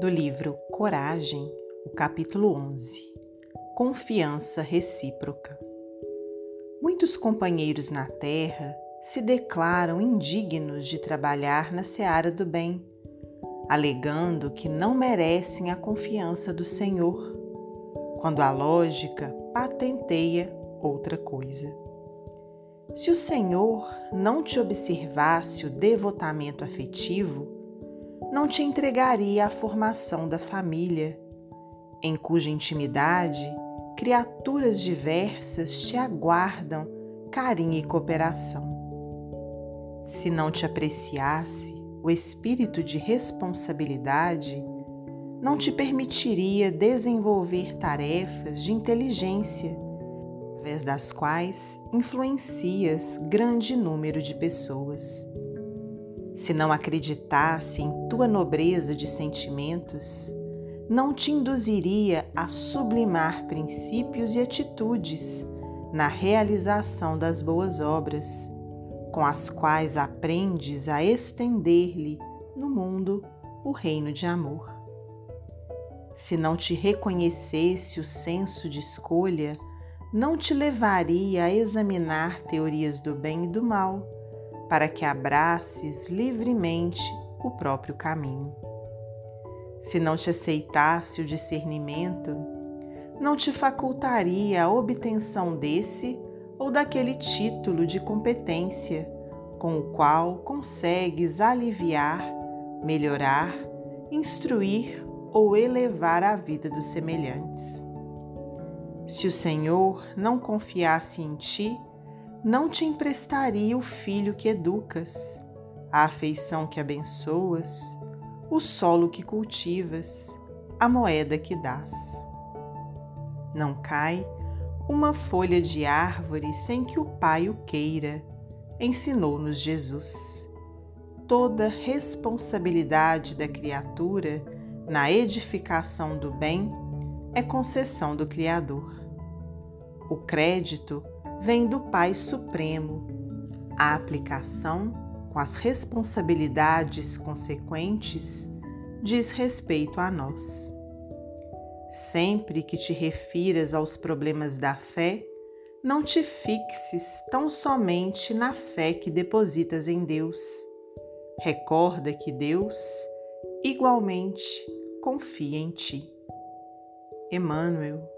do livro Coragem, o capítulo 11 Confiança Recíproca. Muitos companheiros na terra se declaram indignos de trabalhar na seara do bem, alegando que não merecem a confiança do Senhor, quando a lógica patenteia outra coisa. Se o Senhor não te observasse o devotamento afetivo, não te entregaria à formação da família, em cuja intimidade criaturas diversas te aguardam carinho e cooperação. Se não te apreciasse o espírito de responsabilidade, não te permitiria desenvolver tarefas de inteligência, através das quais influencias grande número de pessoas se não acreditasse em tua nobreza de sentimentos, não te induziria a sublimar princípios e atitudes na realização das boas obras, com as quais aprendes a estender-lhe no mundo o reino de amor. Se não te reconhecesse o senso de escolha, não te levaria a examinar teorias do bem e do mal para que abraces livremente o próprio caminho. Se não te aceitasse o discernimento, não te facultaria a obtenção desse ou daquele título de competência com o qual consegues aliviar, melhorar, instruir ou elevar a vida dos semelhantes. Se o Senhor não confiasse em ti, não te emprestaria o filho que educas, a afeição que abençoas, o solo que cultivas, a moeda que dás. Não cai uma folha de árvore sem que o Pai o queira, ensinou-nos Jesus. Toda responsabilidade da criatura na edificação do bem é concessão do Criador. O crédito vem do Pai Supremo. A aplicação, com as responsabilidades consequentes, diz respeito a nós. Sempre que te refiras aos problemas da fé, não te fixes tão somente na fé que depositas em Deus. Recorda que Deus, igualmente, confia em ti. Emmanuel